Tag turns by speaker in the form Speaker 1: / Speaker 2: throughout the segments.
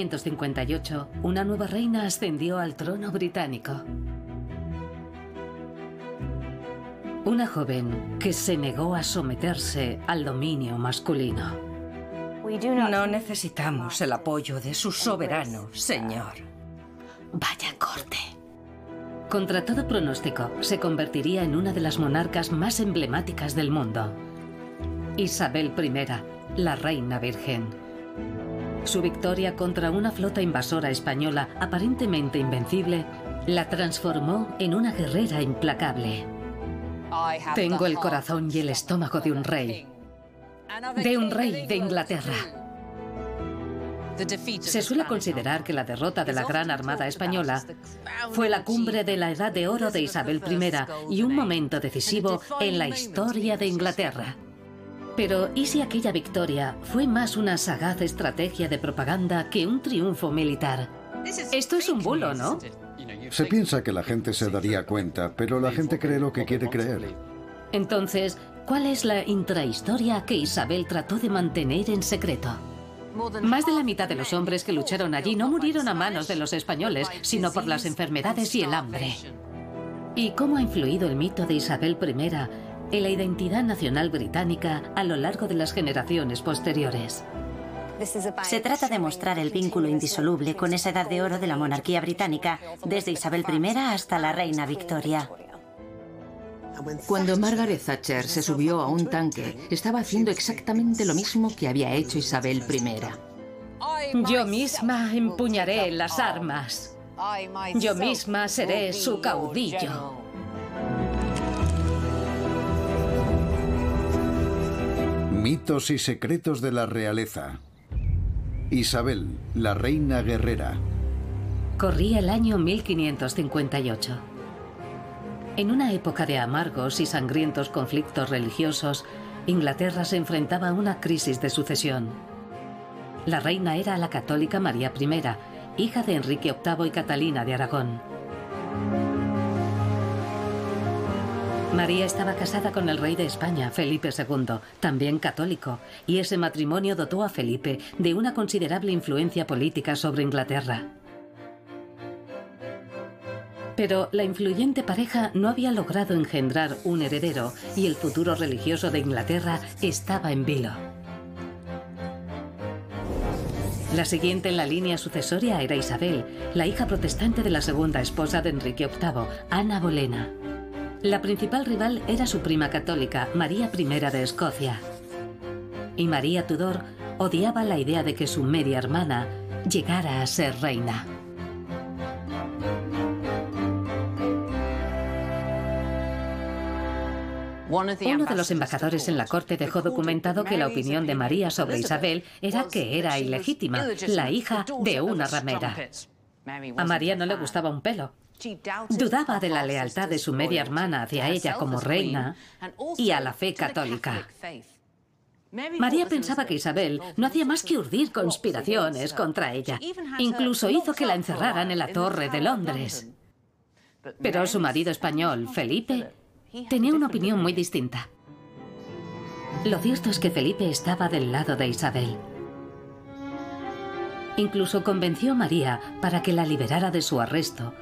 Speaker 1: 1558, una nueva reina ascendió al trono británico. Una joven que se negó a someterse al dominio masculino.
Speaker 2: No necesitamos el apoyo de su soberano, señor.
Speaker 1: Vaya corte. Contra todo pronóstico, se convertiría en una de las monarcas más emblemáticas del mundo. Isabel I, la reina virgen. Su victoria contra una flota invasora española aparentemente invencible la transformó en una guerrera implacable. Tengo el corazón y el estómago de un rey. De un rey de Inglaterra. Se suele considerar que la derrota de la Gran Armada Española fue la cumbre de la Edad de Oro de Isabel I y un momento decisivo en la historia de Inglaterra. Pero ¿y si aquella victoria fue más una sagaz estrategia de propaganda que un triunfo militar? Esto es un bulo, ¿no?
Speaker 3: Se piensa que la gente se daría cuenta, pero la gente cree lo que quiere creer.
Speaker 1: Entonces, ¿cuál es la intrahistoria que Isabel trató de mantener en secreto? Más de la mitad de los hombres que lucharon allí no murieron a manos de los españoles, sino por las enfermedades y el hambre. ¿Y cómo ha influido el mito de Isabel I en la identidad nacional británica a lo largo de las generaciones posteriores?
Speaker 4: Se trata de mostrar el vínculo indisoluble con esa edad de oro de la monarquía británica, desde Isabel I hasta la reina Victoria.
Speaker 5: Cuando Margaret Thatcher se subió a un tanque, estaba haciendo exactamente lo mismo que había hecho Isabel I.
Speaker 1: Yo misma empuñaré las armas. Yo misma seré su caudillo.
Speaker 3: Mitos y secretos de la realeza. Isabel, la reina guerrera.
Speaker 1: Corría el año 1558. En una época de amargos y sangrientos conflictos religiosos, Inglaterra se enfrentaba a una crisis de sucesión. La reina era la católica María I, hija de Enrique VIII y Catalina de Aragón. María estaba casada con el rey de España, Felipe II, también católico, y ese matrimonio dotó a Felipe de una considerable influencia política sobre Inglaterra. Pero la influyente pareja no había logrado engendrar un heredero y el futuro religioso de Inglaterra estaba en vilo. La siguiente en la línea sucesoria era Isabel, la hija protestante de la segunda esposa de Enrique VIII, Ana Bolena. La principal rival era su prima católica, María I de Escocia. Y María Tudor odiaba la idea de que su media hermana llegara a ser reina. Uno de los embajadores en la corte dejó documentado que la opinión de María sobre Isabel era que era ilegítima, la hija de una ramera. A María no le gustaba un pelo, Dudaba de la lealtad de su media hermana hacia ella como reina y a la fe católica. María pensaba que Isabel no hacía más que urdir conspiraciones contra ella. Incluso hizo que la encerraran en la Torre de Londres. Pero su marido español, Felipe, tenía una opinión muy distinta. Lo cierto es que Felipe estaba del lado de Isabel. Incluso convenció a María para que la liberara de su arresto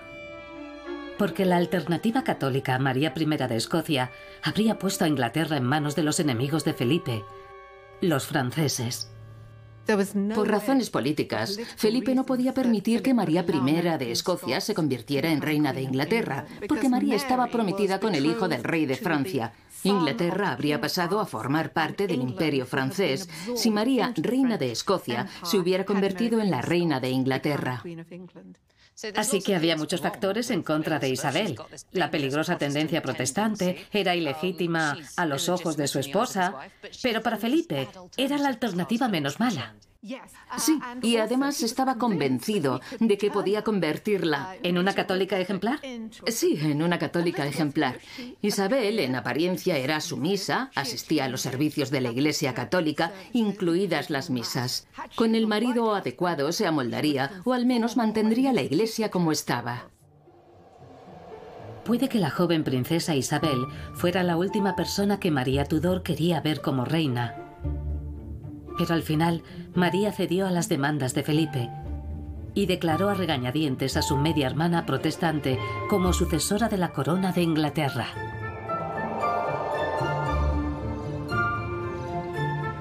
Speaker 1: porque la alternativa católica María I de Escocia habría puesto a Inglaterra en manos de los enemigos de Felipe, los franceses.
Speaker 5: Por razones políticas, Felipe no podía permitir que María I de Escocia se convirtiera en reina de Inglaterra, porque María estaba prometida con el hijo del rey de Francia. Inglaterra habría pasado a formar parte del imperio francés si María, reina de Escocia, se hubiera convertido en la reina de Inglaterra.
Speaker 1: Así que había muchos factores en contra de Isabel. La peligrosa tendencia protestante era ilegítima a los ojos de su esposa, pero para Felipe era la alternativa menos mala.
Speaker 5: Sí, y además estaba convencido de que podía convertirla.
Speaker 1: ¿En una católica ejemplar?
Speaker 5: Sí, en una católica ejemplar. Isabel, en apariencia, era sumisa, asistía a los servicios de la Iglesia Católica, incluidas las misas. Con el marido adecuado se amoldaría, o al menos mantendría la Iglesia como estaba.
Speaker 1: Puede que la joven princesa Isabel fuera la última persona que María Tudor quería ver como reina. Pero al final, María cedió a las demandas de Felipe y declaró a regañadientes a su media hermana protestante como sucesora de la corona de Inglaterra.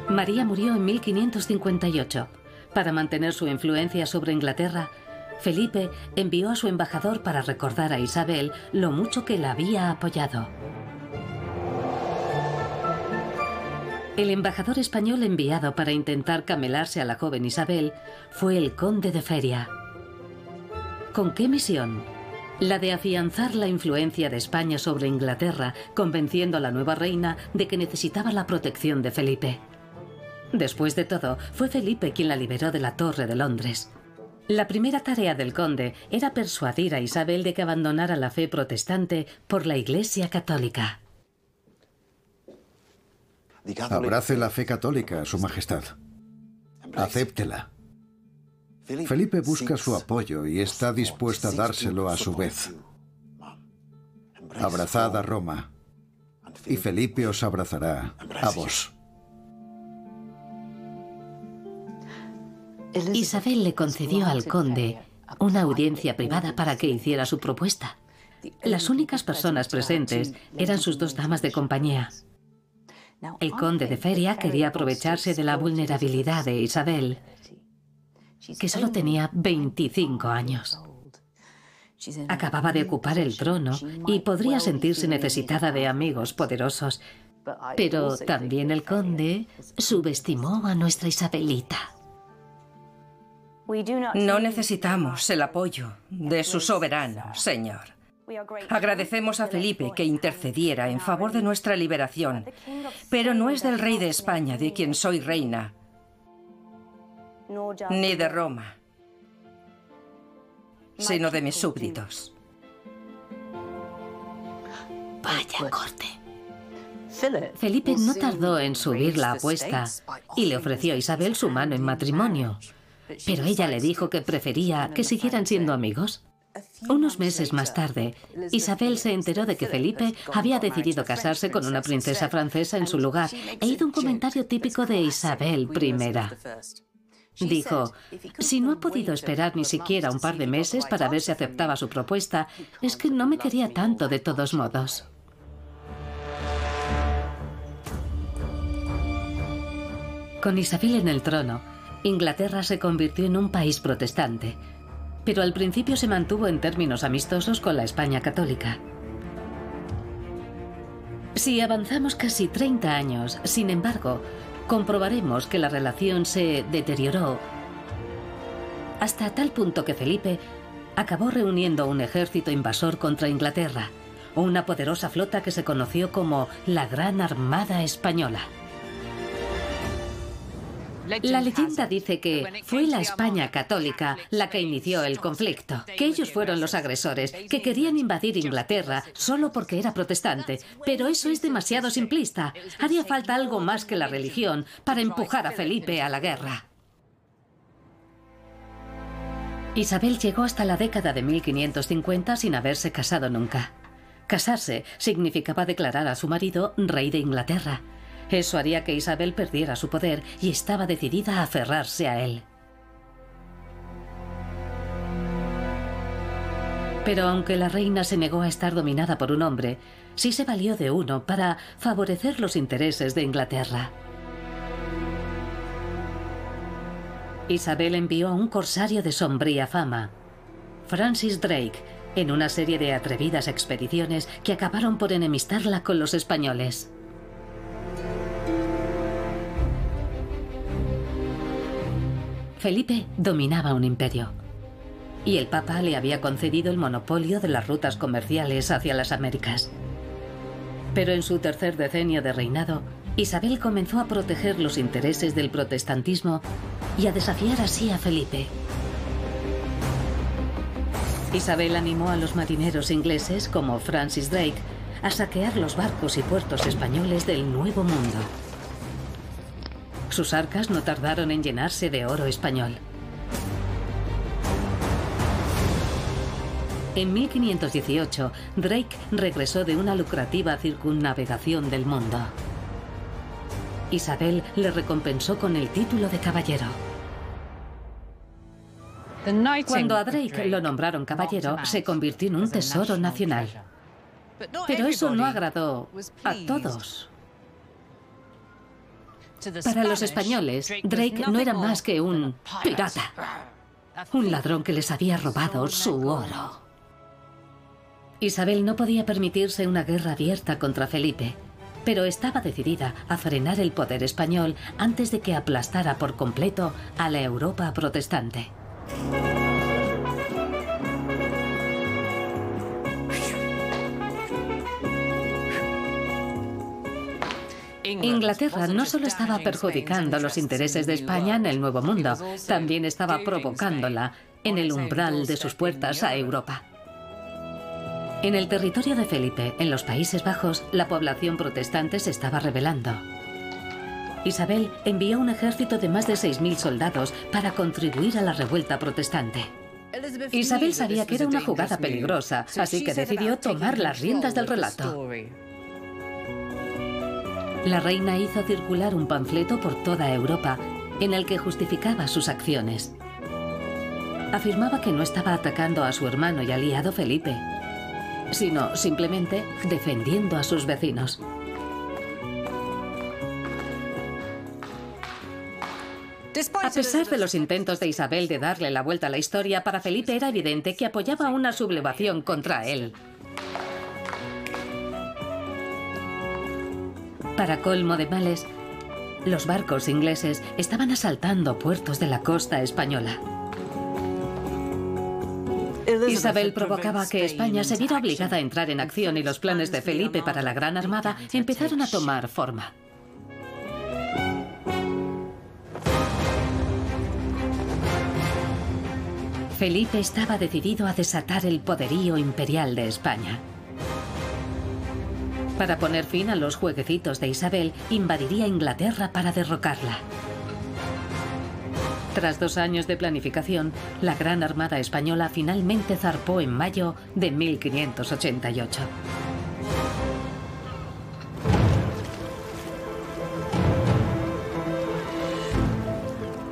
Speaker 1: María murió en 1558. Para mantener su influencia sobre Inglaterra, Felipe envió a su embajador para recordar a Isabel lo mucho que la había apoyado. El embajador español enviado para intentar camelarse a la joven Isabel fue el conde de Feria. ¿Con qué misión? La de afianzar la influencia de España sobre Inglaterra, convenciendo a la nueva reina de que necesitaba la protección de Felipe. Después de todo, fue Felipe quien la liberó de la Torre de Londres. La primera tarea del conde era persuadir a Isabel de que abandonara la fe protestante por la Iglesia católica.
Speaker 3: Abrace la fe católica, Su Majestad. Acéptela. Felipe busca su apoyo y está dispuesto a dárselo a su vez. Abrazad a Roma y Felipe os abrazará a vos.
Speaker 1: Isabel le concedió al conde una audiencia privada para que hiciera su propuesta. Las únicas personas presentes eran sus dos damas de compañía. El conde de Feria quería aprovecharse de la vulnerabilidad de Isabel, que solo tenía 25 años. Acababa de ocupar el trono y podría sentirse necesitada de amigos poderosos, pero también el conde subestimó a nuestra Isabelita.
Speaker 2: No necesitamos el apoyo de su soberano, señor. Agradecemos a Felipe que intercediera en favor de nuestra liberación, pero no es del rey de España de quien soy reina, ni de Roma, sino de mis súbditos.
Speaker 1: Vaya corte. Felipe no tardó en subir la apuesta y le ofreció a Isabel su mano en matrimonio. Pero ella le dijo que prefería que siguieran siendo amigos. Unos meses más tarde, Isabel se enteró de que Felipe había decidido casarse con una princesa francesa en su lugar e hizo un comentario típico de Isabel I. Dijo, si no ha podido esperar ni siquiera un par de meses para ver si aceptaba su propuesta, es que no me quería tanto de todos modos. Con Isabel en el trono, Inglaterra se convirtió en un país protestante, pero al principio se mantuvo en términos amistosos con la España católica. Si avanzamos casi 30 años, sin embargo, comprobaremos que la relación se deterioró hasta tal punto que Felipe acabó reuniendo un ejército invasor contra Inglaterra, una poderosa flota que se conoció como la Gran Armada Española. La leyenda dice que fue la España católica la que inició el conflicto, que ellos fueron los agresores, que querían invadir Inglaterra solo porque era protestante. Pero eso es demasiado simplista. Haría falta algo más que la religión para empujar a Felipe a la guerra. Isabel llegó hasta la década de 1550 sin haberse casado nunca. Casarse significaba declarar a su marido rey de Inglaterra. Eso haría que Isabel perdiera su poder y estaba decidida a aferrarse a él. Pero aunque la reina se negó a estar dominada por un hombre, sí se valió de uno para favorecer los intereses de Inglaterra. Isabel envió a un corsario de sombría fama, Francis Drake, en una serie de atrevidas expediciones que acabaron por enemistarla con los españoles. Felipe dominaba un imperio. Y el Papa le había concedido el monopolio de las rutas comerciales hacia las Américas. Pero en su tercer decenio de reinado, Isabel comenzó a proteger los intereses del protestantismo y a desafiar así a Felipe. Isabel animó a los marineros ingleses, como Francis Drake, a saquear los barcos y puertos españoles del Nuevo Mundo. Sus arcas no tardaron en llenarse de oro español. En 1518, Drake regresó de una lucrativa circunnavegación del mundo. Isabel le recompensó con el título de caballero. Cuando a Drake lo nombraron caballero, se convirtió en un tesoro nacional. Pero eso no agradó a todos. Para los españoles, Drake no era más que un pirata, un ladrón que les había robado su oro. Isabel no podía permitirse una guerra abierta contra Felipe, pero estaba decidida a frenar el poder español antes de que aplastara por completo a la Europa protestante. Inglaterra no solo estaba perjudicando los intereses de España en el Nuevo Mundo, también estaba provocándola en el umbral de sus puertas a Europa. En el territorio de Felipe, en los Países Bajos, la población protestante se estaba rebelando. Isabel envió un ejército de más de 6.000 soldados para contribuir a la revuelta protestante. Isabel sabía que era una jugada peligrosa, así que decidió tomar las riendas del relato. La reina hizo circular un panfleto por toda Europa en el que justificaba sus acciones. Afirmaba que no estaba atacando a su hermano y aliado Felipe, sino simplemente defendiendo a sus vecinos. A pesar de los intentos de Isabel de darle la vuelta a la historia, para Felipe era evidente que apoyaba una sublevación contra él. Para colmo de males, los barcos ingleses estaban asaltando puertos de la costa española. Isabel provocaba que España se viera obligada a entrar en acción y los planes de Felipe para la Gran Armada empezaron a tomar forma. Felipe estaba decidido a desatar el poderío imperial de España. Para poner fin a los jueguecitos de Isabel, invadiría Inglaterra para derrocarla. Tras dos años de planificación, la Gran Armada Española finalmente zarpó en mayo de 1588.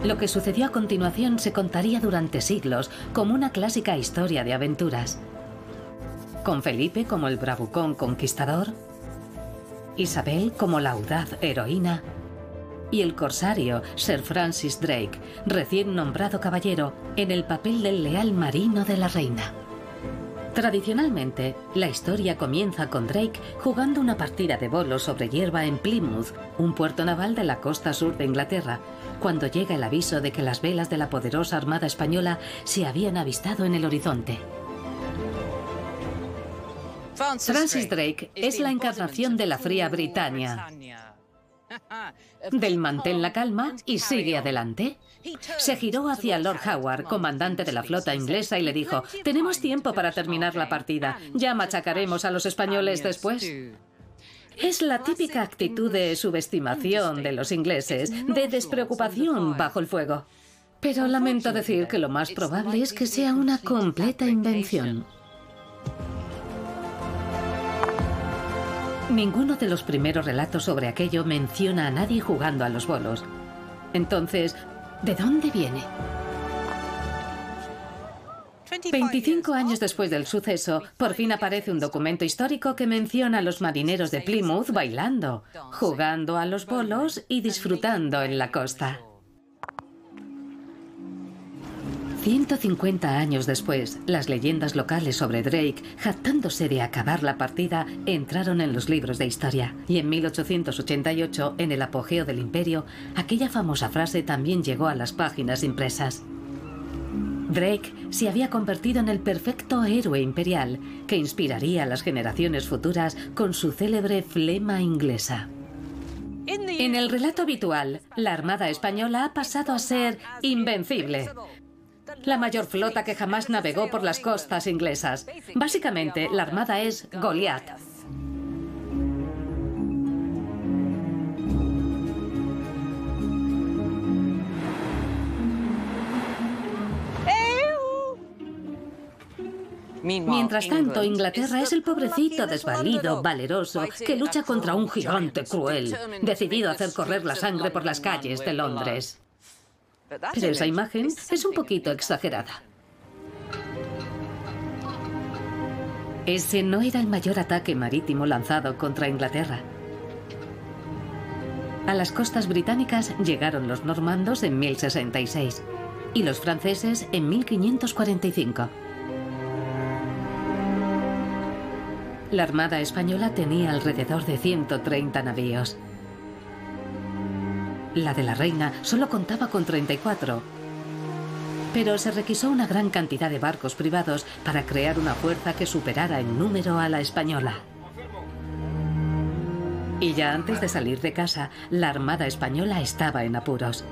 Speaker 1: Lo que sucedió a continuación se contaría durante siglos como una clásica historia de aventuras. Con Felipe como el bravucón conquistador, Isabel como la audaz heroína y el corsario Sir Francis Drake, recién nombrado caballero, en el papel del leal marino de la reina. Tradicionalmente, la historia comienza con Drake jugando una partida de bolos sobre hierba en Plymouth, un puerto naval de la costa sur de Inglaterra, cuando llega el aviso de que las velas de la poderosa Armada Española se habían avistado en el horizonte. Francis Drake es la encarnación de la fría Britannia. Del mantén la calma y sigue adelante. Se giró hacia Lord Howard, comandante de la flota inglesa, y le dijo, tenemos tiempo para terminar la partida, ya machacaremos a los españoles después. Es la típica actitud de subestimación de los ingleses, de despreocupación bajo el fuego. Pero lamento decir que lo más probable es que sea una completa invención. Ninguno de los primeros relatos sobre aquello menciona a nadie jugando a los bolos. Entonces, ¿de dónde viene? 25 años después del suceso, por fin aparece un documento histórico que menciona a los marineros de Plymouth bailando, jugando a los bolos y disfrutando en la costa. 150 años después, las leyendas locales sobre Drake, jactándose de acabar la partida, entraron en los libros de historia. Y en 1888, en el apogeo del imperio, aquella famosa frase también llegó a las páginas impresas. Drake se había convertido en el perfecto héroe imperial que inspiraría a las generaciones futuras con su célebre flema inglesa. En el relato habitual, la Armada Española ha pasado a ser invencible, la mayor flota que jamás navegó por las costas inglesas. Básicamente, la armada es Goliath. Mientras tanto, Inglaterra es el pobrecito desvalido, valeroso, que lucha contra un gigante cruel, decidido a hacer correr la sangre por las calles de Londres. Pero esa imagen es un poquito exagerada. Ese no era el mayor ataque marítimo lanzado contra Inglaterra. A las costas británicas llegaron los normandos en 1066 y los franceses en 1545. La Armada Española tenía alrededor de 130 navíos. La de la Reina solo contaba con 34, pero se requisó una gran cantidad de barcos privados para crear una fuerza que superara en número a la española. Y ya antes de salir de casa, la Armada Española estaba en apuros.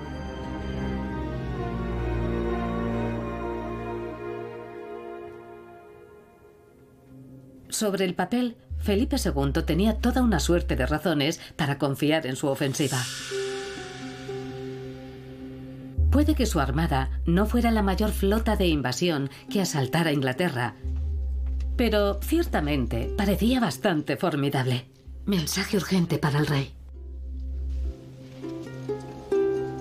Speaker 1: Sobre el papel, Felipe II tenía toda una suerte de razones para confiar en su ofensiva. Puede que su armada no fuera la mayor flota de invasión que asaltara Inglaterra, pero ciertamente parecía bastante formidable. Mensaje urgente para el rey.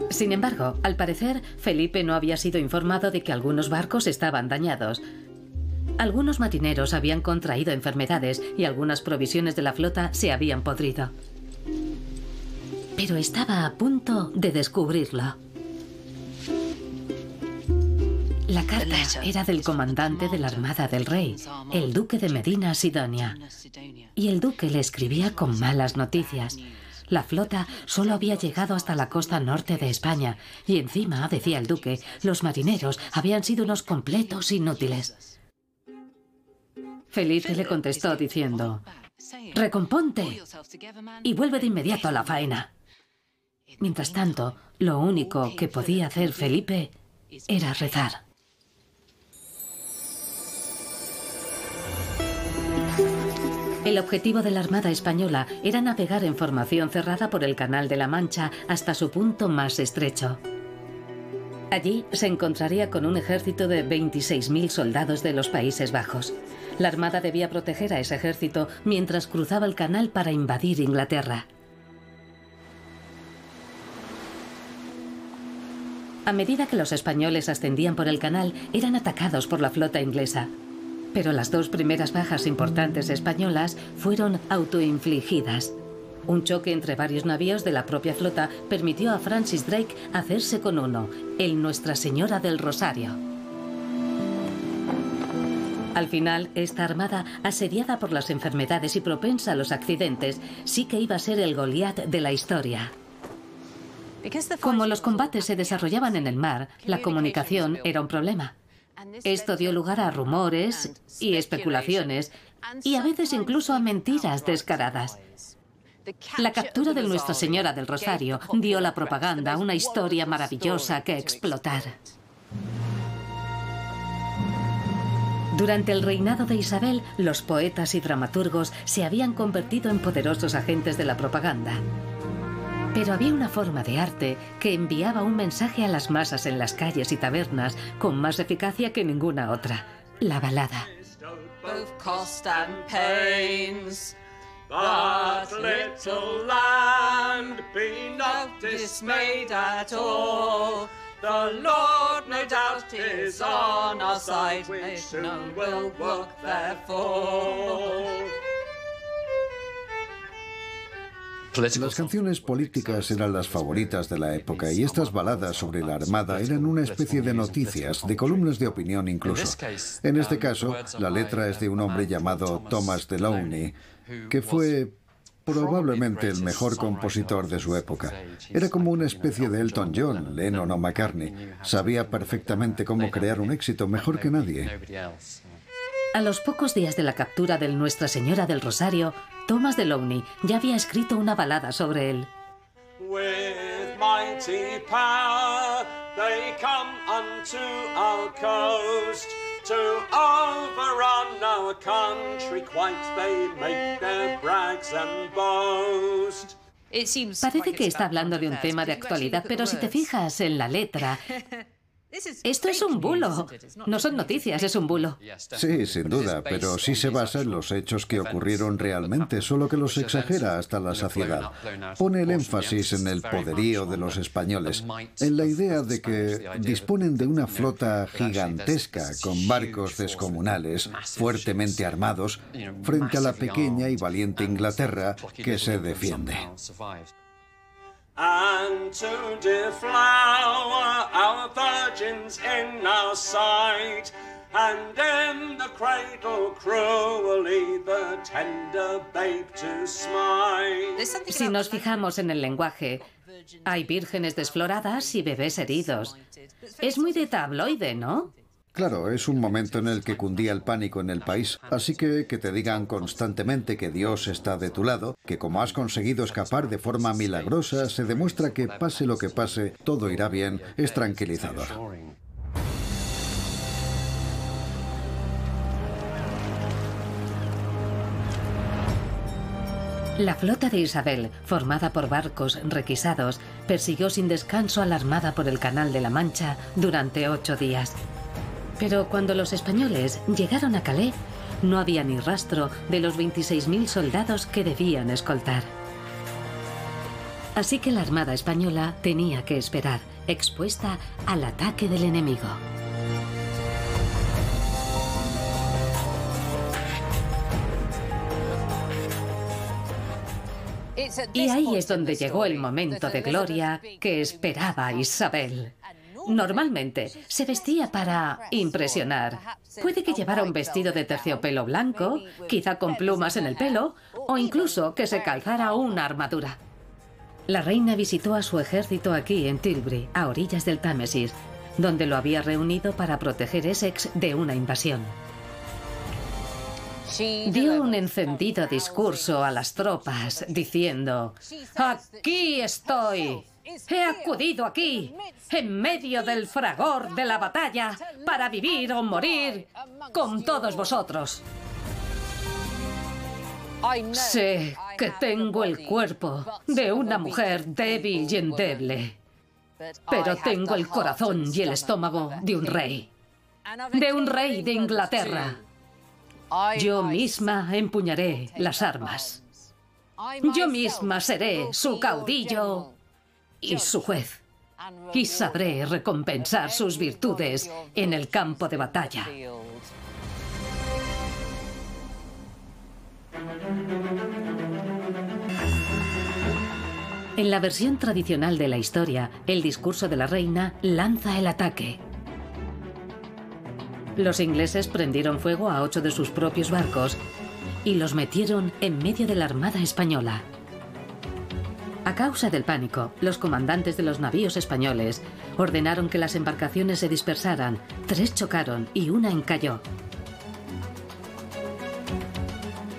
Speaker 1: Sin embargo, al parecer, Felipe no había sido informado de que algunos barcos estaban dañados, algunos marineros habían contraído enfermedades y algunas provisiones de la flota se habían podrido. Pero estaba a punto de descubrirlo. La carta era del comandante de la Armada del Rey, el duque de Medina Sidonia. Y el duque le escribía con malas noticias. La flota solo había llegado hasta la costa norte de España y encima, decía el duque, los marineros habían sido unos completos inútiles. Felipe le contestó diciendo, recomponte y vuelve de inmediato a la faena. Mientras tanto, lo único que podía hacer Felipe era rezar. El objetivo de la Armada Española era navegar en formación cerrada por el Canal de la Mancha hasta su punto más estrecho. Allí se encontraría con un ejército de 26.000 soldados de los Países Bajos. La Armada debía proteger a ese ejército mientras cruzaba el canal para invadir Inglaterra. A medida que los españoles ascendían por el canal, eran atacados por la flota inglesa. Pero las dos primeras bajas importantes españolas fueron autoinfligidas. Un choque entre varios navíos de la propia flota permitió a Francis Drake hacerse con uno, el Nuestra Señora del Rosario. Al final, esta armada, asediada por las enfermedades y propensa a los accidentes, sí que iba a ser el Goliat de la historia. Como los combates se desarrollaban en el mar, la comunicación era un problema. Esto dio lugar a rumores y especulaciones y a veces incluso a mentiras descaradas. La captura de Nuestra Señora del Rosario dio la propaganda una historia maravillosa que explotar. Durante el reinado de Isabel, los poetas y dramaturgos se habían convertido en poderosos agentes de la propaganda. Pero había una forma de arte que enviaba un mensaje a las masas en las calles y tabernas con más eficacia que ninguna otra, la balada. The Lord no doubt is on our side, no will work therefore. Las canciones políticas eran las favoritas de la época y estas baladas sobre la Armada eran una especie de noticias, de columnas de opinión incluso. En este caso, la letra es de un hombre llamado Thomas Delaunay, que fue probablemente el mejor compositor de su época. Era como una especie de Elton John, Lennon o McCartney. Sabía perfectamente cómo crear un éxito mejor que nadie. A los pocos días de la captura del Nuestra Señora del Rosario, Thomas Delaunay ya había escrito una balada sobre él. Parece que está hablando de un tema de actualidad, pero si te fijas en la letra, Esto es un bulo. No son noticias, es un bulo.
Speaker 3: Sí, sin duda, pero sí se basa en los hechos que ocurrieron realmente, solo que los exagera hasta la saciedad. Pone el énfasis en el poderío de los españoles, en la idea de que disponen de una flota gigantesca con barcos descomunales, fuertemente armados, frente a la pequeña y valiente Inglaterra que se defiende. And to deflower our virgins in our sight, and in the cradle cruelly the tender babe to smite.
Speaker 1: Si nos fijamos en el lenguaje, hay vírgenes desfloradas y bebés heridos. Es muy de tabloide, ¿no?
Speaker 3: Claro, es un momento en el que cundía el pánico en el país, así que que te digan constantemente que Dios está de tu lado, que como has conseguido escapar de forma milagrosa, se demuestra que pase lo que pase, todo irá bien, es tranquilizador.
Speaker 1: La flota de Isabel, formada por barcos requisados, persiguió sin descanso a la armada por el Canal de la Mancha durante ocho días. Pero cuando los españoles llegaron a Calais, no había ni rastro de los 26.000 soldados que debían escoltar. Así que la Armada Española tenía que esperar, expuesta al ataque del enemigo. Y ahí es donde llegó el momento de gloria que esperaba Isabel. Normalmente se vestía para impresionar. Puede que llevara un vestido de terciopelo blanco, quizá con plumas en el pelo, o incluso que se calzara una armadura. La reina visitó a su ejército aquí en Tilbury, a orillas del Támesis, donde lo había reunido para proteger Essex de una invasión. Dio un encendido discurso a las tropas diciendo, Aquí estoy, He acudido aquí, en medio del fragor de la batalla, para vivir o morir con todos vosotros. Sé que tengo el cuerpo de una mujer débil y endeble, pero tengo el corazón y el estómago de un rey, de un rey de Inglaterra. Yo misma empuñaré las armas. Yo misma seré su caudillo y su juez, y sabré recompensar sus virtudes en el campo de batalla. En la versión tradicional de la historia, el discurso de la reina lanza el ataque. Los ingleses prendieron fuego a ocho de sus propios barcos y los metieron en medio de la armada española. A causa del pánico, los comandantes de los navíos españoles ordenaron que las embarcaciones se dispersaran. Tres chocaron y una encalló.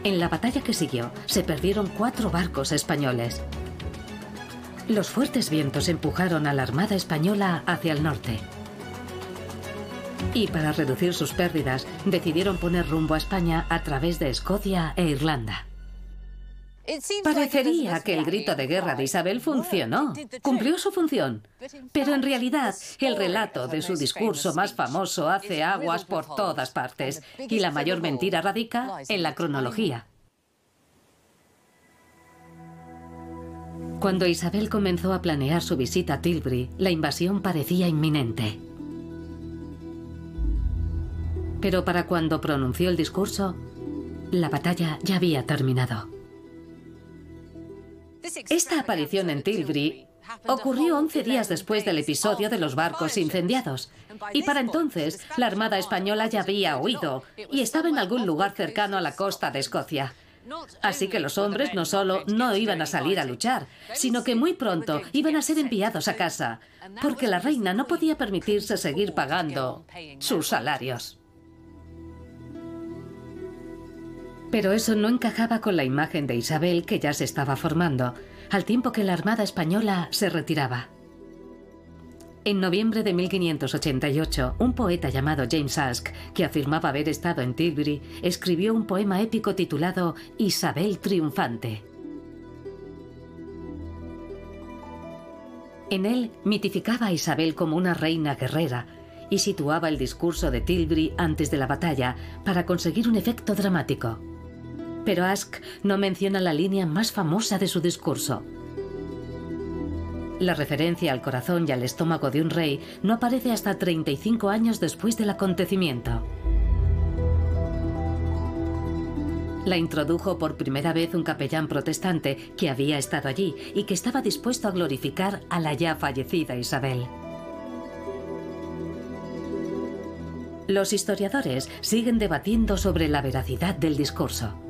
Speaker 1: En la batalla que siguió, se perdieron cuatro barcos españoles. Los fuertes vientos empujaron a la Armada Española hacia el norte. Y para reducir sus pérdidas, decidieron poner rumbo a España a través de Escocia e Irlanda. Parecería que el grito de guerra de Isabel funcionó, cumplió su función, pero en realidad el relato de su discurso más famoso hace aguas por todas partes y la mayor mentira radica en la cronología. Cuando Isabel comenzó a planear su visita a Tilbury, la invasión parecía inminente. Pero para cuando pronunció el discurso, la batalla ya había terminado. Esta aparición en Tilbury ocurrió 11 días después del episodio de los barcos incendiados. Y para entonces, la Armada Española ya había huido y estaba en algún lugar cercano a la costa de Escocia. Así que los hombres no solo no iban a salir a luchar, sino que muy pronto iban a ser enviados a casa, porque la reina no podía permitirse seguir pagando sus salarios. Pero eso no encajaba con la imagen de Isabel que ya se estaba formando, al tiempo que la Armada Española se retiraba. En noviembre de 1588, un poeta llamado James Ask, que afirmaba haber estado en Tilbury, escribió un poema épico titulado Isabel Triunfante. En él mitificaba a Isabel como una reina guerrera, y situaba el discurso de Tilbury antes de la batalla para conseguir un efecto dramático. Pero Ask no menciona la línea más famosa de su discurso. La referencia al corazón y al estómago de un rey no aparece hasta 35 años después del acontecimiento. La introdujo por primera vez un capellán protestante que había estado allí y que estaba dispuesto a glorificar a la ya fallecida Isabel. Los historiadores siguen debatiendo sobre la veracidad del discurso.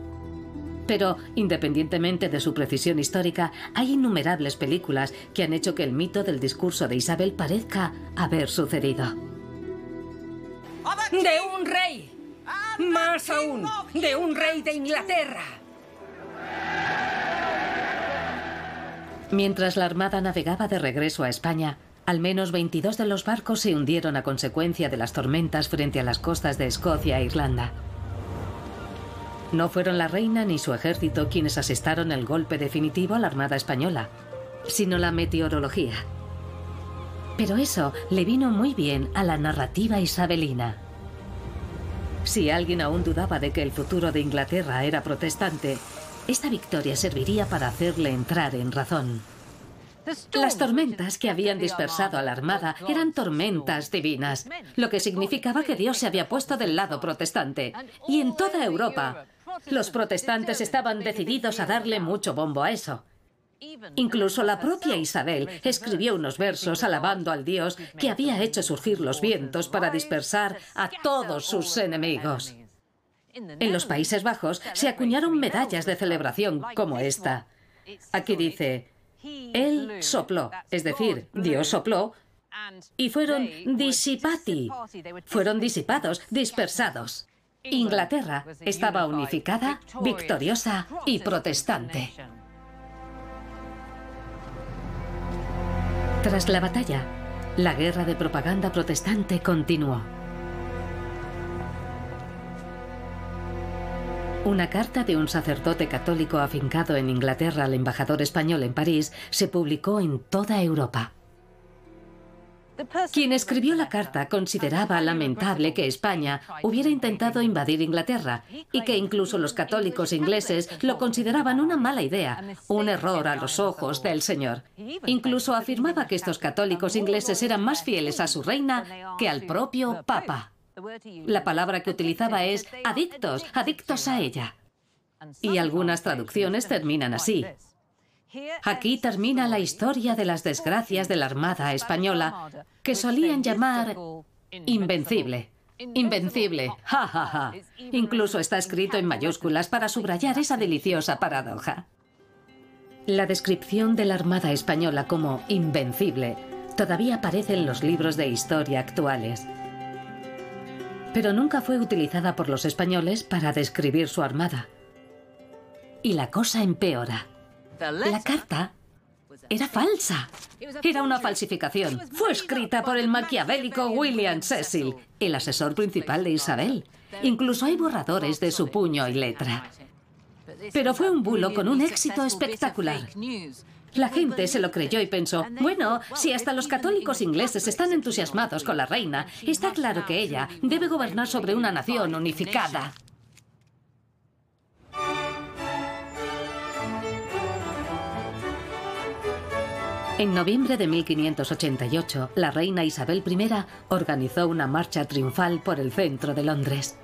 Speaker 1: Pero, independientemente de su precisión histórica, hay innumerables películas que han hecho que el mito del discurso de Isabel parezca haber sucedido.
Speaker 2: ¡De un rey! Más aún, de un rey de Inglaterra.
Speaker 1: Mientras la Armada navegaba de regreso a España, al menos 22 de los barcos se hundieron a consecuencia de las tormentas frente a las costas de Escocia e Irlanda. No fueron la reina ni su ejército quienes asestaron el golpe definitivo a la Armada española, sino la meteorología. Pero eso le vino muy bien a la narrativa isabelina. Si alguien aún dudaba de que el futuro de Inglaterra era protestante, esta victoria serviría para hacerle entrar en razón. Las tormentas que habían dispersado a la Armada eran tormentas divinas, lo que significaba que Dios se había puesto del lado protestante. Y en toda Europa, los protestantes estaban decididos a darle mucho bombo a eso. Incluso la propia Isabel escribió unos versos alabando al Dios que había hecho surgir los vientos para dispersar a todos sus enemigos. En los Países Bajos se acuñaron medallas de celebración como esta. Aquí dice, Él sopló, es decir, Dios sopló, y fueron disipati, fueron disipados, dispersados. Inglaterra estaba unificada, victoriosa y protestante. Tras la batalla, la guerra de propaganda protestante continuó. Una carta de un sacerdote católico afincado en Inglaterra al embajador español en París se publicó en toda Europa. Quien escribió la carta consideraba lamentable que España hubiera intentado invadir Inglaterra y que incluso los católicos ingleses lo consideraban una mala idea, un error a los ojos del Señor. Incluso afirmaba que estos católicos ingleses eran más fieles a su reina que al propio Papa. La palabra que utilizaba es adictos, adictos a ella. Y algunas traducciones terminan así. Aquí termina la historia de las desgracias de la Armada española, que solían llamar invencible. Invencible, ja, ja, ja. Incluso está escrito en mayúsculas para subrayar esa deliciosa paradoja. La descripción de la Armada española como invencible todavía aparece en los libros de historia actuales. Pero nunca fue utilizada por los españoles para describir su armada. Y la cosa empeora. La carta era falsa. Era una falsificación. Fue escrita por el maquiavélico William Cecil, el asesor principal de Isabel. Incluso hay borradores de su puño y letra. Pero fue un bulo con un éxito espectacular. La gente se lo creyó y pensó, bueno, si hasta los católicos ingleses están entusiasmados con la reina, está claro que ella debe gobernar sobre una nación unificada. En noviembre de 1588, la reina Isabel I organizó una marcha triunfal por el centro de Londres.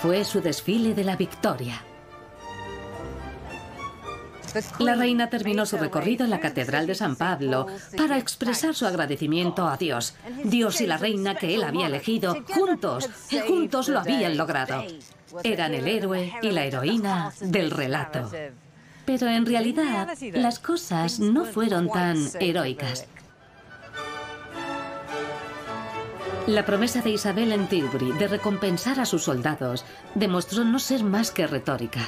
Speaker 1: Fue su desfile de la victoria. La reina terminó su recorrido en la Catedral de San Pablo para expresar su agradecimiento a Dios. Dios y la reina que él había elegido, juntos, juntos lo habían logrado. Eran el héroe y la heroína del relato. Pero en realidad las cosas no fueron tan heroicas. La promesa de Isabel en Tilbury de recompensar a sus soldados demostró no ser más que retórica.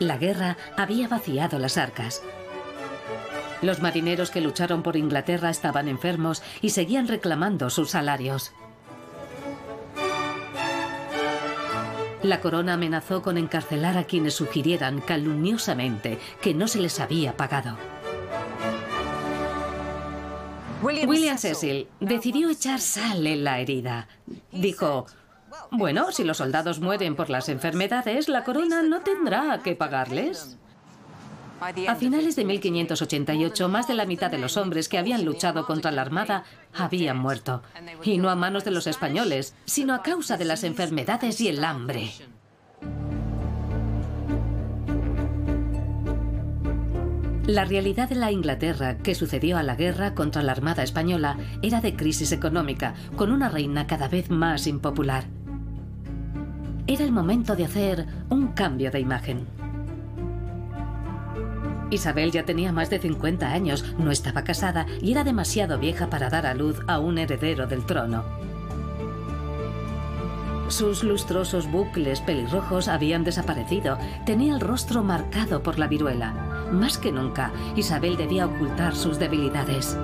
Speaker 1: La guerra había vaciado las arcas. Los marineros que lucharon por Inglaterra estaban enfermos y seguían reclamando sus salarios. La corona amenazó con encarcelar a quienes sugirieran calumniosamente que no se les había pagado. William Cecil decidió echar sal en la herida. Dijo, bueno, si los soldados mueren por las enfermedades, la corona no tendrá que pagarles. A finales de 1588, más de la mitad de los hombres que habían luchado contra la Armada habían muerto. Y no a manos de los españoles, sino a causa de las enfermedades y el hambre. La realidad de la Inglaterra que sucedió a la guerra contra la Armada Española era de crisis económica, con una reina cada vez más impopular. Era el momento de hacer un cambio de imagen. Isabel ya tenía más de 50 años, no estaba casada y era demasiado vieja para dar a luz a un heredero del trono. Sus lustrosos bucles pelirrojos habían desaparecido. Tenía el rostro marcado por la viruela. Más que nunca, Isabel debía ocultar sus debilidades.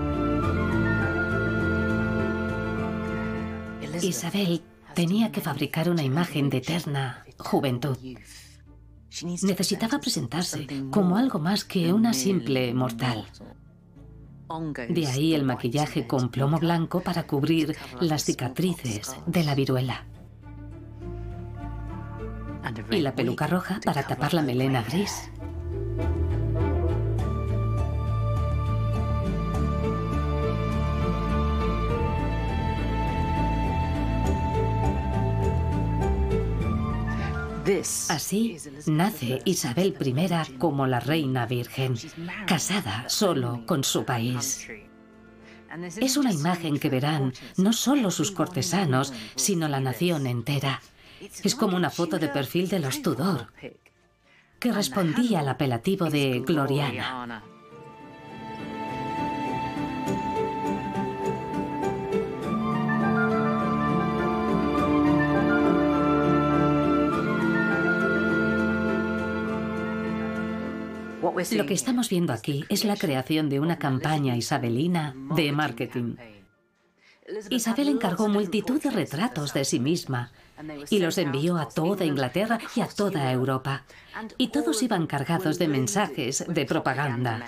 Speaker 1: Isabel tenía que fabricar una imagen de eterna juventud. Necesitaba presentarse como algo más que una simple mortal. De ahí el maquillaje con plomo blanco para cubrir las cicatrices de la viruela. Y la peluca roja para tapar la melena gris. Así nace Isabel I como la reina virgen, casada solo con su país. Es una imagen que verán no solo sus cortesanos, sino la nación entera. Es como una foto de perfil de los Tudor, que respondía al apelativo de Gloriana. Lo que estamos viendo aquí es la creación de una campaña isabelina de marketing. Isabel encargó multitud de retratos de sí misma y los envió a toda Inglaterra y a toda Europa. Y todos iban cargados de mensajes de propaganda.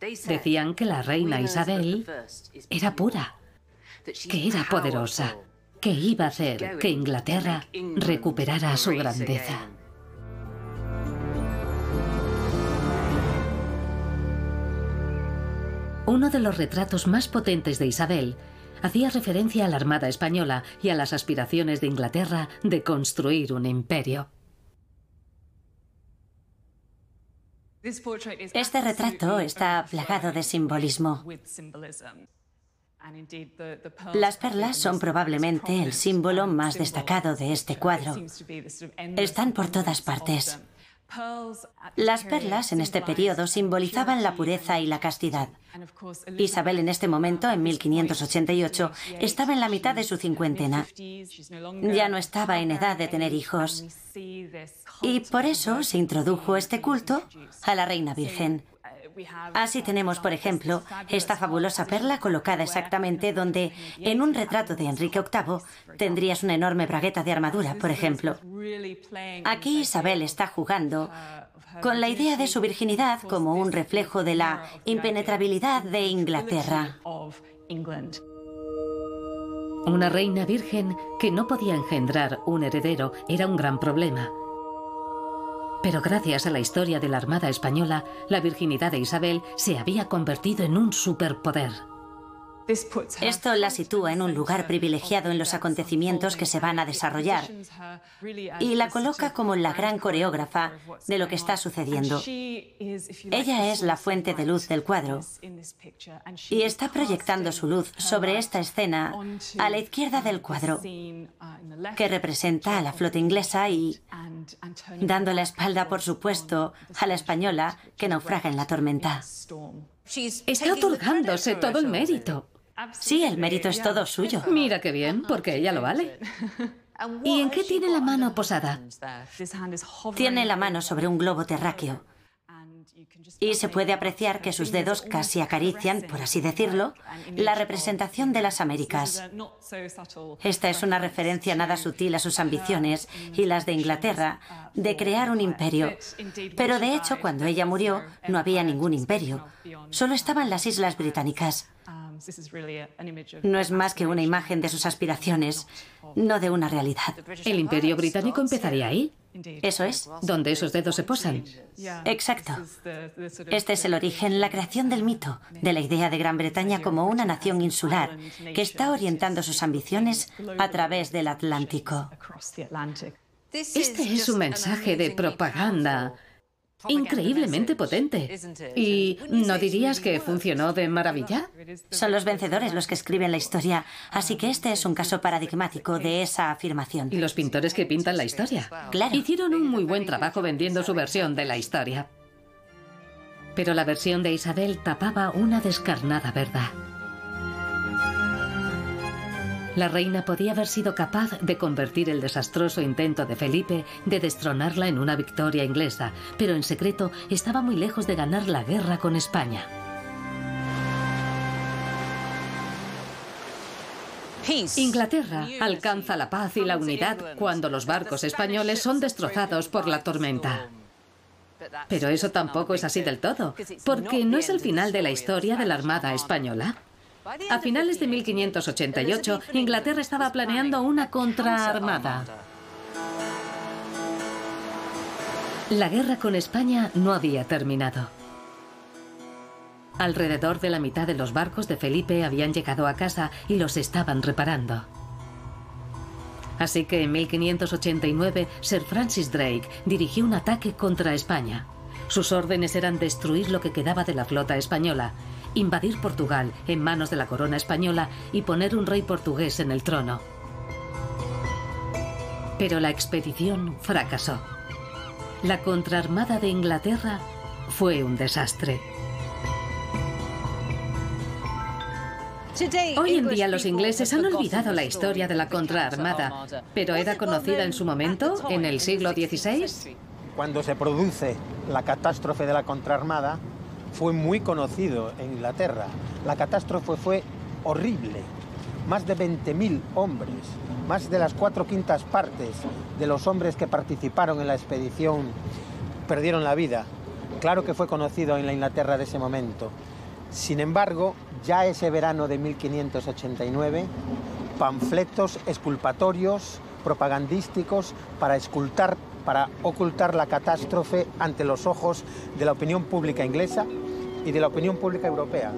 Speaker 1: Decían que la reina Isabel era pura, que era poderosa, que iba a hacer que Inglaterra recuperara su grandeza. Uno de los retratos más potentes de Isabel hacía referencia a la Armada Española y a las aspiraciones de Inglaterra de construir un imperio.
Speaker 4: Este retrato está plagado de simbolismo. Las perlas son probablemente el símbolo más destacado de este cuadro. Están por todas partes. Las perlas en este periodo simbolizaban la pureza y la castidad. Isabel en este momento, en 1588, estaba en la mitad de su cincuentena. Ya no estaba en edad de tener hijos. Y por eso se introdujo este culto a la Reina Virgen. Así tenemos, por ejemplo, esta fabulosa perla colocada exactamente donde, en un retrato de Enrique VIII, tendrías una enorme bragueta de armadura, por ejemplo. Aquí Isabel está jugando con la idea de su virginidad como un reflejo de la impenetrabilidad de Inglaterra.
Speaker 1: Una reina virgen que no podía engendrar un heredero era un gran problema. Pero gracias a la historia de la Armada Española, la virginidad de Isabel se había convertido en un superpoder.
Speaker 4: Esto la sitúa en un lugar privilegiado en los acontecimientos que se van a desarrollar y la coloca como la gran coreógrafa de lo que está sucediendo. Ella es la fuente de luz del cuadro y está proyectando su luz sobre esta escena a la izquierda del cuadro, que representa a la flota inglesa y dando la espalda, por supuesto, a la española que naufraga en la tormenta.
Speaker 1: Está otorgándose todo el mérito.
Speaker 4: Sí, el mérito es todo suyo.
Speaker 1: Mira qué bien, porque ella lo vale. ¿Y en qué tiene la mano posada?
Speaker 4: Tiene la mano sobre un globo terráqueo. Y se puede apreciar que sus dedos casi acarician, por así decirlo, la representación de las Américas. Esta es una referencia nada sutil a sus ambiciones y las de Inglaterra de crear un imperio. Pero de hecho, cuando ella murió, no había ningún imperio. Solo estaban las Islas Británicas. No es más que una imagen de sus aspiraciones, no de una realidad.
Speaker 1: El imperio británico empezaría ahí.
Speaker 4: Eso es.
Speaker 1: Donde esos dedos se posan.
Speaker 4: Exacto. Este es el origen, la creación del mito, de la idea de Gran Bretaña como una nación insular que está orientando sus ambiciones a través del Atlántico.
Speaker 1: Este es un mensaje de propaganda increíblemente potente. ¿Y no dirías que funcionó de maravilla?
Speaker 4: Son los vencedores los que escriben la historia, así que este es un caso paradigmático de esa afirmación.
Speaker 1: Y los pintores que pintan la historia.
Speaker 4: Claro.
Speaker 1: Hicieron un muy buen trabajo vendiendo su versión de la historia. Pero la versión de Isabel tapaba una descarnada verdad. La reina podía haber sido capaz de convertir el desastroso intento de Felipe de destronarla en una victoria inglesa, pero en secreto estaba muy lejos de ganar la guerra con España. Inglaterra alcanza la paz y la unidad cuando los barcos españoles son destrozados por la tormenta. Pero eso tampoco es así del todo, porque no es el final de la historia de la Armada Española. A finales de 1588, Inglaterra estaba planeando una contraarmada. La guerra con España no había terminado. Alrededor de la mitad de los barcos de Felipe habían llegado a casa y los estaban reparando. Así que en 1589 Sir Francis Drake dirigió un ataque contra España. Sus órdenes eran destruir lo que quedaba de la flota española invadir Portugal en manos de la corona española y poner un rey portugués en el trono. Pero la expedición fracasó. La contraarmada de Inglaterra fue un desastre. Hoy en día los ingleses han olvidado la historia de la contraarmada, pero era conocida en su momento, en el siglo XVI.
Speaker 6: Cuando se produce la catástrofe de la contraarmada, fue muy conocido en Inglaterra. La catástrofe fue horrible. Más de 20.000 hombres, más de las cuatro quintas partes de los hombres que participaron en la expedición perdieron la vida. Claro que fue conocido en la Inglaterra de ese momento. Sin embargo, ya ese verano de 1589, panfletos exculpatorios, propagandísticos, para escultar para ocultar la catástrofe ante los ojos de la opinión pública inglesa y de la opinión pública europea.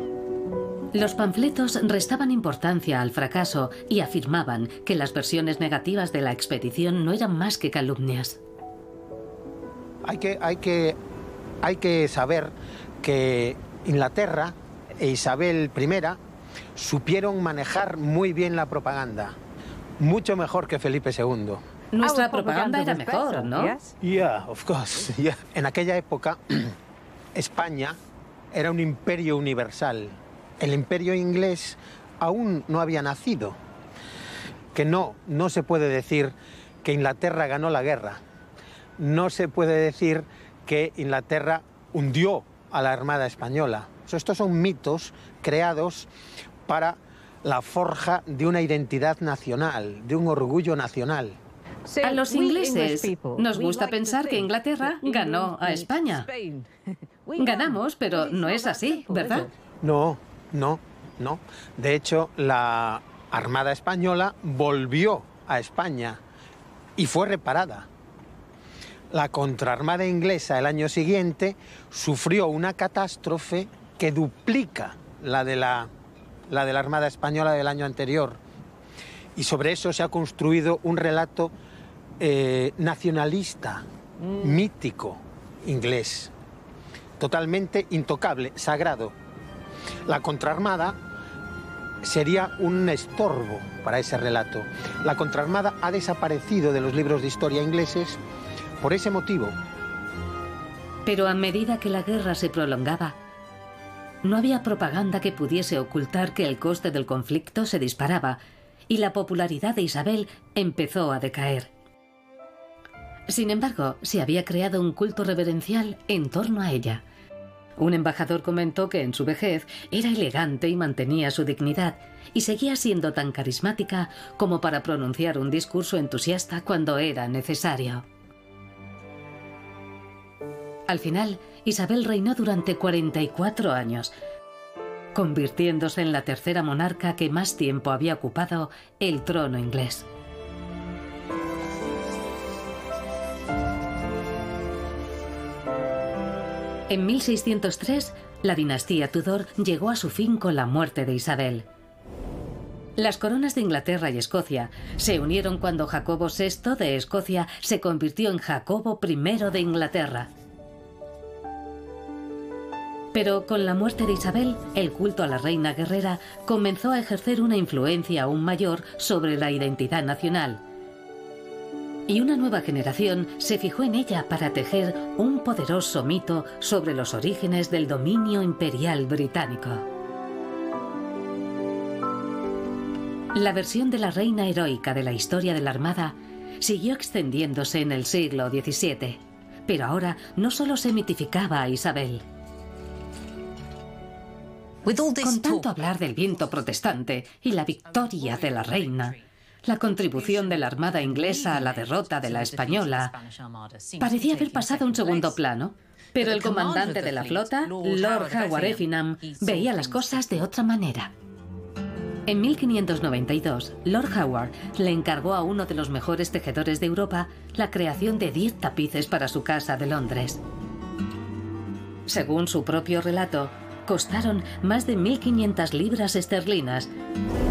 Speaker 1: Los panfletos restaban importancia al fracaso y afirmaban que las versiones negativas de la expedición no eran más que calumnias.
Speaker 6: Hay que, hay que, hay que saber que Inglaterra e Isabel I supieron manejar muy bien la propaganda, mucho mejor que Felipe II.
Speaker 1: Nuestra propaganda era mejor, ¿no?
Speaker 6: Yeah, of course. En aquella época, España era un imperio universal. El imperio inglés aún no había nacido. Que no, no se puede decir que Inglaterra ganó la guerra. No se puede decir que Inglaterra hundió a la Armada Española. Estos son mitos creados para la forja de una identidad nacional, de un orgullo nacional.
Speaker 1: A los ingleses nos gusta pensar que Inglaterra ganó a España. Ganamos, pero no es así, ¿verdad?
Speaker 6: No, no, no. De hecho, la Armada Española volvió a España y fue reparada. La contraarmada inglesa el año siguiente sufrió una catástrofe que duplica la de la, la de la Armada Española del año anterior. Y sobre eso se ha construido un relato eh, nacionalista, mm. mítico, inglés, totalmente intocable, sagrado. La contraarmada sería un estorbo para ese relato. La contraarmada ha desaparecido de los libros de historia ingleses por ese motivo.
Speaker 1: Pero a medida que la guerra se prolongaba, no había propaganda que pudiese ocultar que el coste del conflicto se disparaba y la popularidad de Isabel empezó a decaer. Sin embargo, se había creado un culto reverencial en torno a ella. Un embajador comentó que en su vejez era elegante y mantenía su dignidad, y seguía siendo tan carismática como para pronunciar un discurso entusiasta cuando era necesario. Al final, Isabel reinó durante 44 años, convirtiéndose en la tercera monarca que más tiempo había ocupado el trono inglés. En 1603, la dinastía Tudor llegó a su fin con la muerte de Isabel. Las coronas de Inglaterra y Escocia se unieron cuando Jacobo VI de Escocia se convirtió en Jacobo I de Inglaterra. Pero con la muerte de Isabel, el culto a la reina guerrera comenzó a ejercer una influencia aún mayor sobre la identidad nacional y una nueva generación se fijó en ella para tejer un poderoso mito sobre los orígenes del dominio imperial británico. La versión de la reina heroica de la historia de la Armada siguió extendiéndose en el siglo XVII, pero ahora no solo se mitificaba a Isabel. Con tanto hablar del viento protestante y la victoria de la reina, la contribución de la Armada inglesa a la derrota de la española parecía haber pasado a un segundo plano. Pero el comandante de la flota, Lord Howard Effingham, veía las cosas de otra manera. En 1592, Lord Howard le encargó a uno de los mejores tejedores de Europa la creación de 10 tapices para su casa de Londres. Según su propio relato, costaron más de 1.500 libras esterlinas,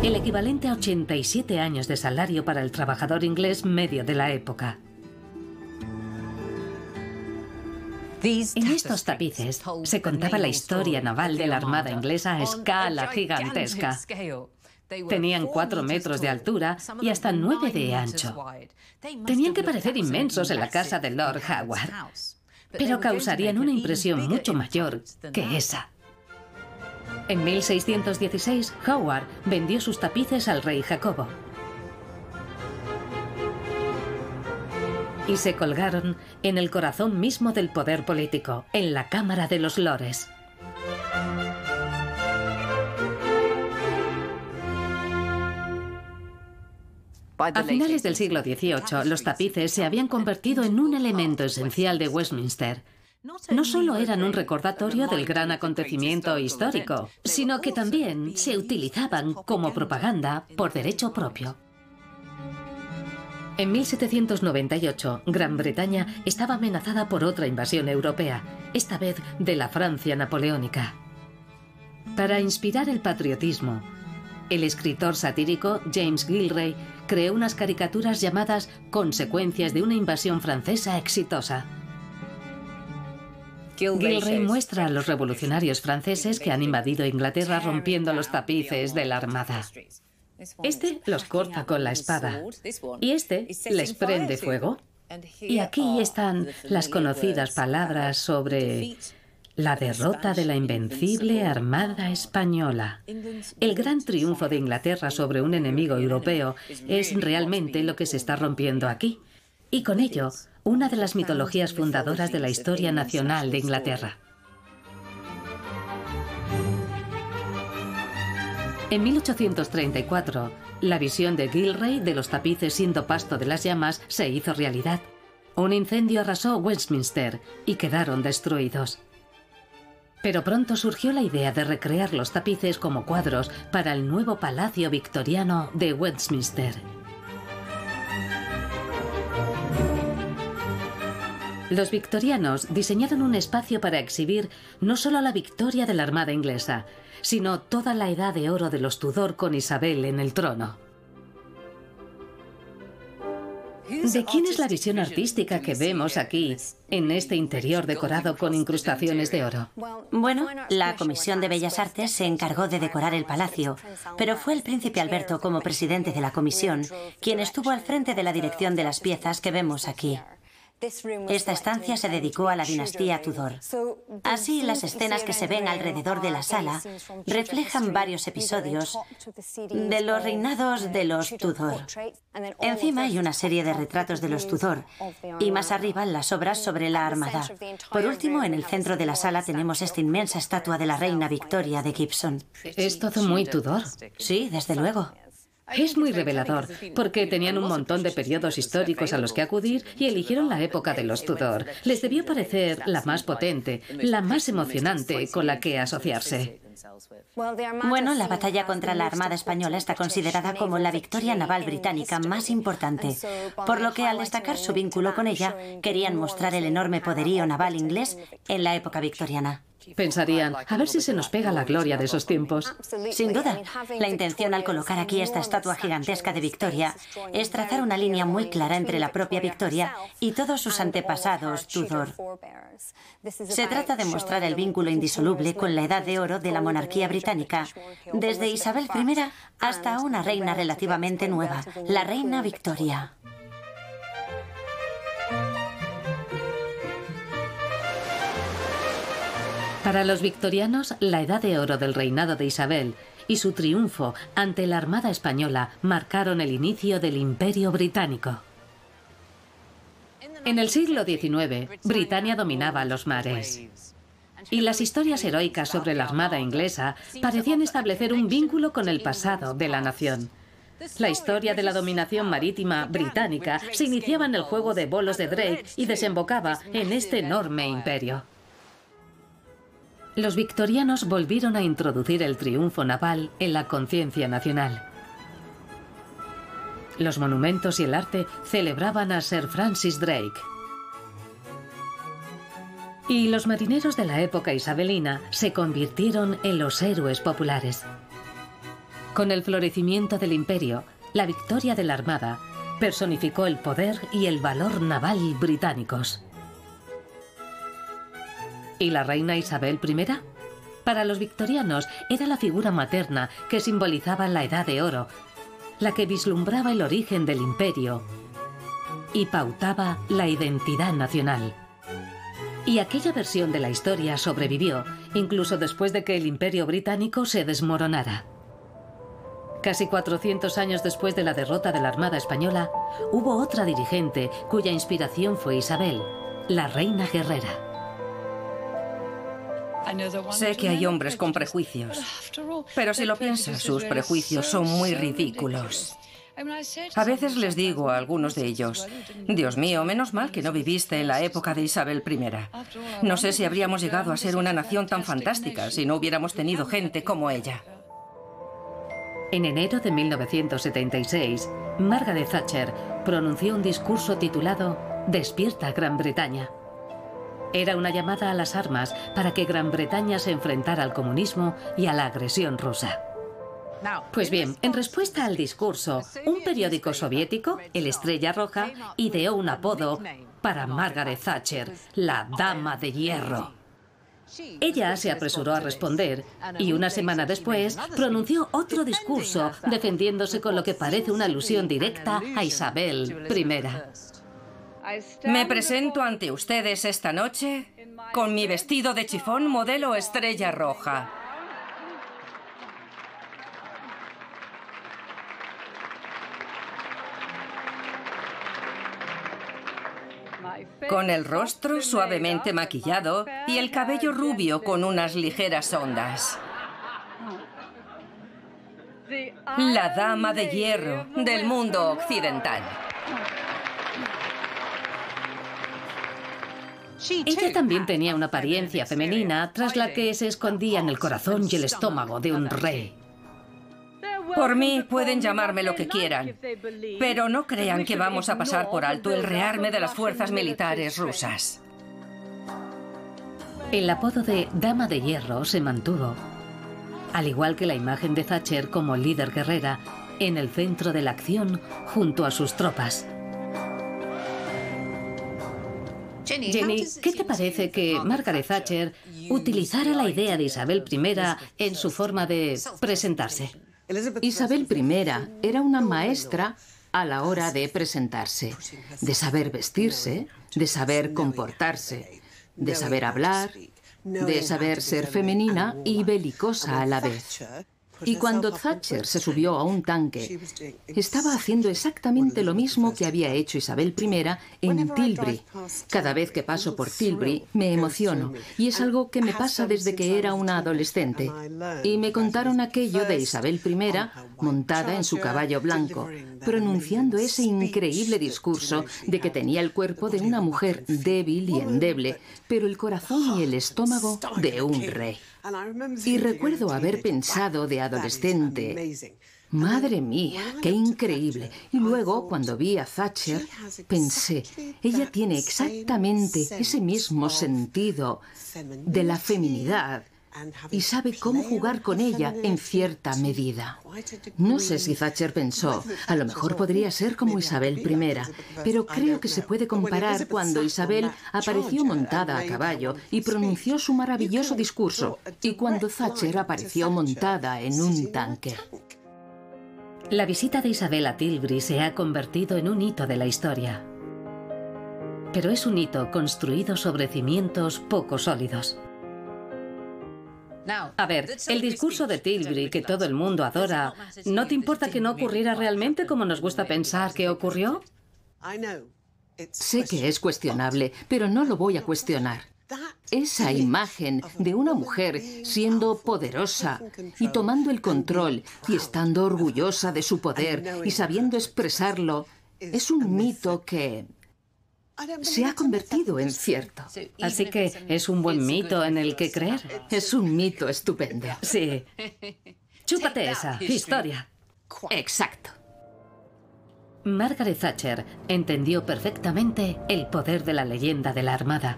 Speaker 1: el equivalente a 87 años de salario para el trabajador inglés medio de la época. En estos tapices se contaba la historia naval de la Armada inglesa a escala gigantesca. Tenían cuatro metros de altura y hasta nueve de ancho. Tenían que parecer inmensos en la casa de Lord Howard, pero causarían una impresión mucho mayor que esa. En 1616, Howard vendió sus tapices al rey Jacobo. Y se colgaron en el corazón mismo del poder político, en la Cámara de los Lores. A finales del siglo XVIII, los tapices se habían convertido en un elemento esencial de Westminster no solo eran un recordatorio del gran acontecimiento histórico, sino que también se utilizaban como propaganda por derecho propio. En 1798, Gran Bretaña estaba amenazada por otra invasión europea, esta vez de la Francia napoleónica. Para inspirar el patriotismo, el escritor satírico James Gilray creó unas caricaturas llamadas Consecuencias de una invasión francesa exitosa. Gilray muestra a los revolucionarios franceses que han invadido Inglaterra rompiendo los tapices de la armada. Este los corta con la espada y este les prende fuego. Y aquí están las conocidas palabras sobre la derrota de la invencible Armada Española. El gran triunfo de Inglaterra sobre un enemigo europeo es realmente lo que se está rompiendo aquí. Y con ello, una de las mitologías fundadoras de la historia nacional de Inglaterra. En 1834, la visión de Gilray de los tapices siendo pasto de las llamas se hizo realidad. Un incendio arrasó Westminster y quedaron destruidos. Pero pronto surgió la idea de recrear los tapices como cuadros para el nuevo palacio victoriano de Westminster. Los victorianos diseñaron un espacio para exhibir no solo la victoria de la Armada inglesa, sino toda la edad de oro de los Tudor con Isabel en el trono. ¿De quién es la visión artística que vemos aquí, en este interior decorado con incrustaciones de oro?
Speaker 4: Bueno, la Comisión de Bellas Artes se encargó de decorar el palacio, pero fue el príncipe Alberto como presidente de la comisión quien estuvo al frente de la dirección de las piezas que vemos aquí. Esta estancia se dedicó a la dinastía Tudor. Así, las escenas que se ven alrededor de la sala reflejan varios episodios de los reinados de los Tudor. Encima hay una serie de retratos de los Tudor y más arriba las obras sobre la armada. Por último, en el centro de la sala tenemos esta inmensa estatua de la reina Victoria de Gibson.
Speaker 1: ¿Es todo muy Tudor?
Speaker 4: Sí, desde luego.
Speaker 1: Es muy revelador, porque tenían un montón de periodos históricos a los que acudir y eligieron la época de los Tudor. Les debió parecer la más potente, la más emocionante con la que asociarse.
Speaker 4: Bueno, la batalla contra la Armada Española está considerada como la victoria naval británica más importante, por lo que al destacar su vínculo con ella, querían mostrar el enorme poderío naval inglés en la época victoriana.
Speaker 1: Pensarían, a ver si se nos pega la gloria de esos tiempos.
Speaker 4: Sin duda, la intención al colocar aquí esta estatua gigantesca de Victoria es trazar una línea muy clara entre la propia Victoria y todos sus antepasados Tudor. Se trata de mostrar el vínculo indisoluble con la edad de oro de la monarquía británica, desde Isabel I hasta una reina relativamente nueva, la reina Victoria.
Speaker 1: Para los victorianos, la edad de oro del reinado de Isabel y su triunfo ante la Armada Española marcaron el inicio del Imperio Británico. En el siglo XIX, Britania dominaba los mares. Y las historias heroicas sobre la Armada inglesa parecían establecer un vínculo con el pasado de la nación. La historia de la dominación marítima británica se iniciaba en el juego de bolos de Drake y desembocaba en este enorme imperio. Los victorianos volvieron a introducir el triunfo naval en la conciencia nacional. Los monumentos y el arte celebraban a Sir Francis Drake. Y los marineros de la época isabelina se convirtieron en los héroes populares. Con el florecimiento del imperio, la victoria de la Armada personificó el poder y el valor naval británicos. ¿Y la reina Isabel I? Para los victorianos era la figura materna que simbolizaba la Edad de Oro, la que vislumbraba el origen del imperio y pautaba la identidad nacional. Y aquella versión de la historia sobrevivió, incluso después de que el imperio británico se desmoronara. Casi 400 años después de la derrota de la Armada Española, hubo otra dirigente cuya inspiración fue Isabel, la reina guerrera.
Speaker 2: Sé que hay hombres con prejuicios, pero si lo piensas, sus prejuicios son muy ridículos. A veces les digo a algunos de ellos, Dios mío, menos mal que no viviste en la época de Isabel I. No sé si habríamos llegado a ser una nación tan fantástica si no hubiéramos tenido gente como ella.
Speaker 1: En enero de 1976, Margaret Thatcher pronunció un discurso titulado Despierta Gran Bretaña. Era una llamada a las armas para que Gran Bretaña se enfrentara al comunismo y a la agresión rusa. Pues bien, en respuesta al discurso, un periódico soviético, el Estrella Roja, ideó un apodo para Margaret Thatcher, la Dama de Hierro. Ella se apresuró a responder y una semana después pronunció otro discurso defendiéndose con lo que parece una alusión directa a Isabel I.
Speaker 2: Me presento ante ustedes esta noche con mi vestido de chifón modelo estrella roja. Con el rostro suavemente maquillado y el cabello rubio con unas ligeras ondas. La dama de hierro del mundo occidental.
Speaker 1: Ella también tenía una apariencia femenina tras la que se escondían el corazón y el estómago de un rey.
Speaker 2: Por mí pueden llamarme lo que quieran, pero no crean que vamos a pasar por alto el rearme de las fuerzas militares rusas.
Speaker 1: El apodo de Dama de Hierro se mantuvo, al igual que la imagen de Thatcher como líder guerrera, en el centro de la acción junto a sus tropas. Jenny, ¿qué te parece que Margaret Thatcher utilizara la idea de Isabel I en su forma de presentarse?
Speaker 5: Isabel I era una maestra a la hora de presentarse, de saber vestirse, de saber comportarse, de saber hablar, de saber ser femenina y belicosa a la vez. Y cuando Thatcher se subió a un tanque, estaba haciendo exactamente lo mismo que había hecho Isabel I en Tilbury. Cada vez que paso por Tilbury me emociono y es algo que me pasa desde que era una adolescente. Y me contaron aquello de Isabel I montada en su caballo blanco, pronunciando ese increíble discurso de que tenía el cuerpo de una mujer débil y endeble, pero el corazón y el estómago de un rey. Y recuerdo haber pensado de adolescente, Madre mía, qué increíble. Y luego, cuando vi a Thatcher, pensé, ella tiene exactamente ese mismo sentido de la feminidad y sabe cómo jugar con ella en cierta medida. No sé si Thatcher pensó, a lo mejor podría ser como Isabel I, pero creo que se puede comparar cuando Isabel apareció montada a caballo y pronunció su maravilloso discurso, y cuando Thatcher apareció montada en un tanque.
Speaker 1: La visita de Isabel a Tilbury se ha convertido en un hito de la historia. Pero es un hito construido sobre cimientos poco sólidos. A ver, el discurso de Tilbury que todo el mundo adora, ¿no te importa que no ocurriera realmente como nos gusta pensar que ocurrió?
Speaker 5: Sé que es cuestionable, pero no lo voy a cuestionar. Esa imagen de una mujer siendo poderosa y tomando el control y estando orgullosa de su poder y sabiendo expresarlo es un mito que se ha convertido en cierto.
Speaker 1: Así que es un buen mito en el que creer.
Speaker 5: Es un mito estupendo.
Speaker 1: Sí. Chúpate esa historia.
Speaker 5: Exacto.
Speaker 1: Margaret Thatcher entendió perfectamente el poder de la leyenda de la Armada.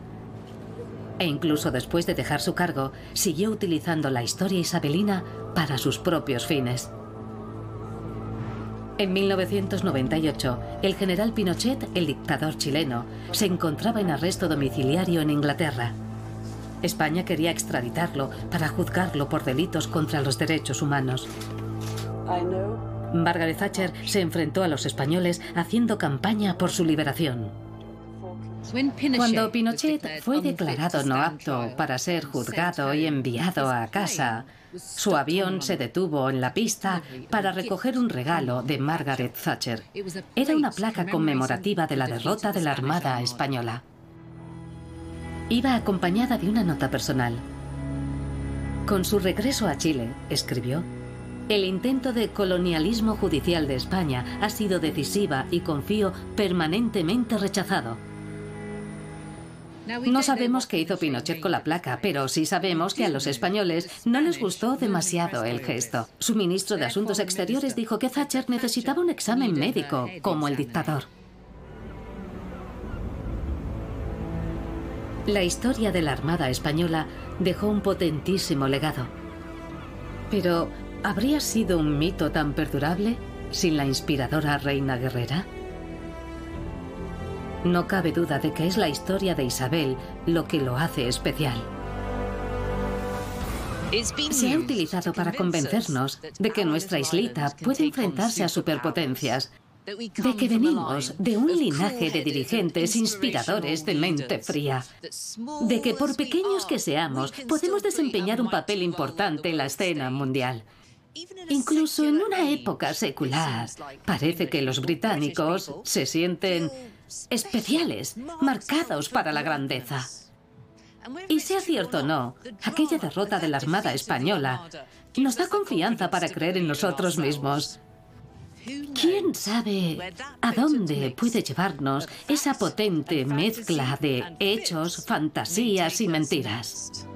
Speaker 1: E incluso después de dejar su cargo, siguió utilizando la historia isabelina para sus propios fines. En 1998, el general Pinochet, el dictador chileno, se encontraba en arresto domiciliario en Inglaterra. España quería extraditarlo para juzgarlo por delitos contra los derechos humanos. Margaret Thatcher se enfrentó a los españoles haciendo campaña por su liberación. Cuando Pinochet fue declarado no apto para ser juzgado y enviado a casa, su avión se detuvo en la pista para recoger un regalo de Margaret Thatcher. Era una placa conmemorativa de la derrota de la Armada Española. Iba acompañada de una nota personal. Con su regreso a Chile, escribió, el intento de colonialismo judicial de España ha sido decisiva y confío permanentemente rechazado. No sabemos qué hizo Pinochet con la placa, pero sí sabemos que a los españoles no les gustó demasiado el gesto. Su ministro de Asuntos Exteriores dijo que Thatcher necesitaba un examen médico, como el dictador. La historia de la Armada Española dejó un potentísimo legado. Pero, ¿habría sido un mito tan perdurable sin la inspiradora reina guerrera? No cabe duda de que es la historia de Isabel lo que lo hace especial. Se ha utilizado para convencernos de que nuestra islita puede enfrentarse a superpotencias, de que venimos de un linaje de dirigentes inspiradores de mente fría, de que por pequeños que seamos podemos desempeñar un papel importante en la escena mundial. Incluso en una época secular, parece que los británicos se sienten especiales, marcados para la grandeza. Y sea cierto o no, aquella derrota de la Armada Española nos da confianza para creer en nosotros mismos. ¿Quién sabe a dónde puede llevarnos esa potente mezcla de hechos, fantasías y mentiras?